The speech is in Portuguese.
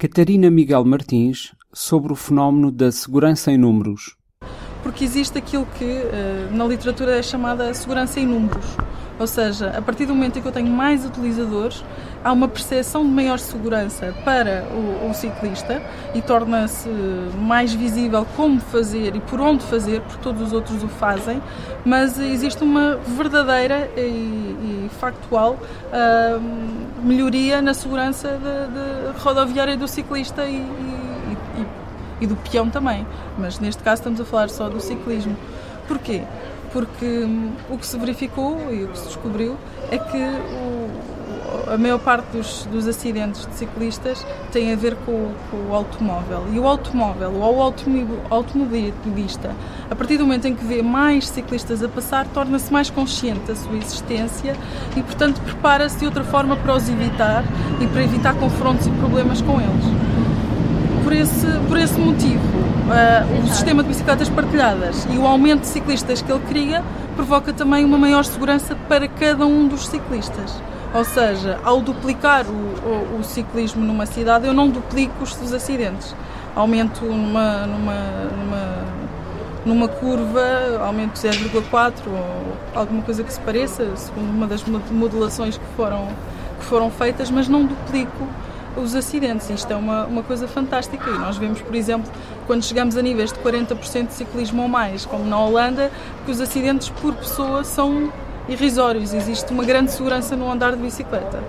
Catarina Miguel Martins sobre o fenómeno da segurança em números. Porque existe aquilo que eh, na literatura é chamada segurança em números. Ou seja, a partir do momento em que eu tenho mais utilizadores, há uma percepção de maior segurança para o, o ciclista e torna-se mais visível como fazer e por onde fazer, porque todos os outros o fazem, mas existe uma verdadeira e, e factual uh, melhoria na segurança de, de rodoviária do ciclista e, e, e do peão também. Mas neste caso estamos a falar só do ciclismo. Porquê? Porque hum, o que se verificou e o que se descobriu é que o, a maior parte dos, dos, acidentes de ciclistas tem a ver com, com, o automóvel. E o automóvel, ou o automobilista, a partir do momento em que vê mais ciclistas a passar, torna-se mais consciente da sua existência e, portanto, prepara-se de outra forma para os evitar e para evitar confrontos e problemas com eles. Por esse, por esse motivo, uh, o sistema de bicicletas partilhadas e o aumento de ciclistas que ele cria provoca também uma maior segurança para cada um dos ciclistas. Ou seja, ao duplicar o, o, o ciclismo numa cidade, eu não duplico os, os acidentes. Aumento numa, numa, numa, numa curva, aumento 0,4 ou alguma coisa que se pareça, segundo uma das modulações que foram, que foram feitas, mas não duplico os acidentes. Isto é uma, uma coisa fantástica e nós vemos, por exemplo, quando chegamos a níveis de 40% de ciclismo ou mais, como na Holanda, que os acidentes por pessoa são irrisórios. Existe uma grande segurança no andar de bicicleta.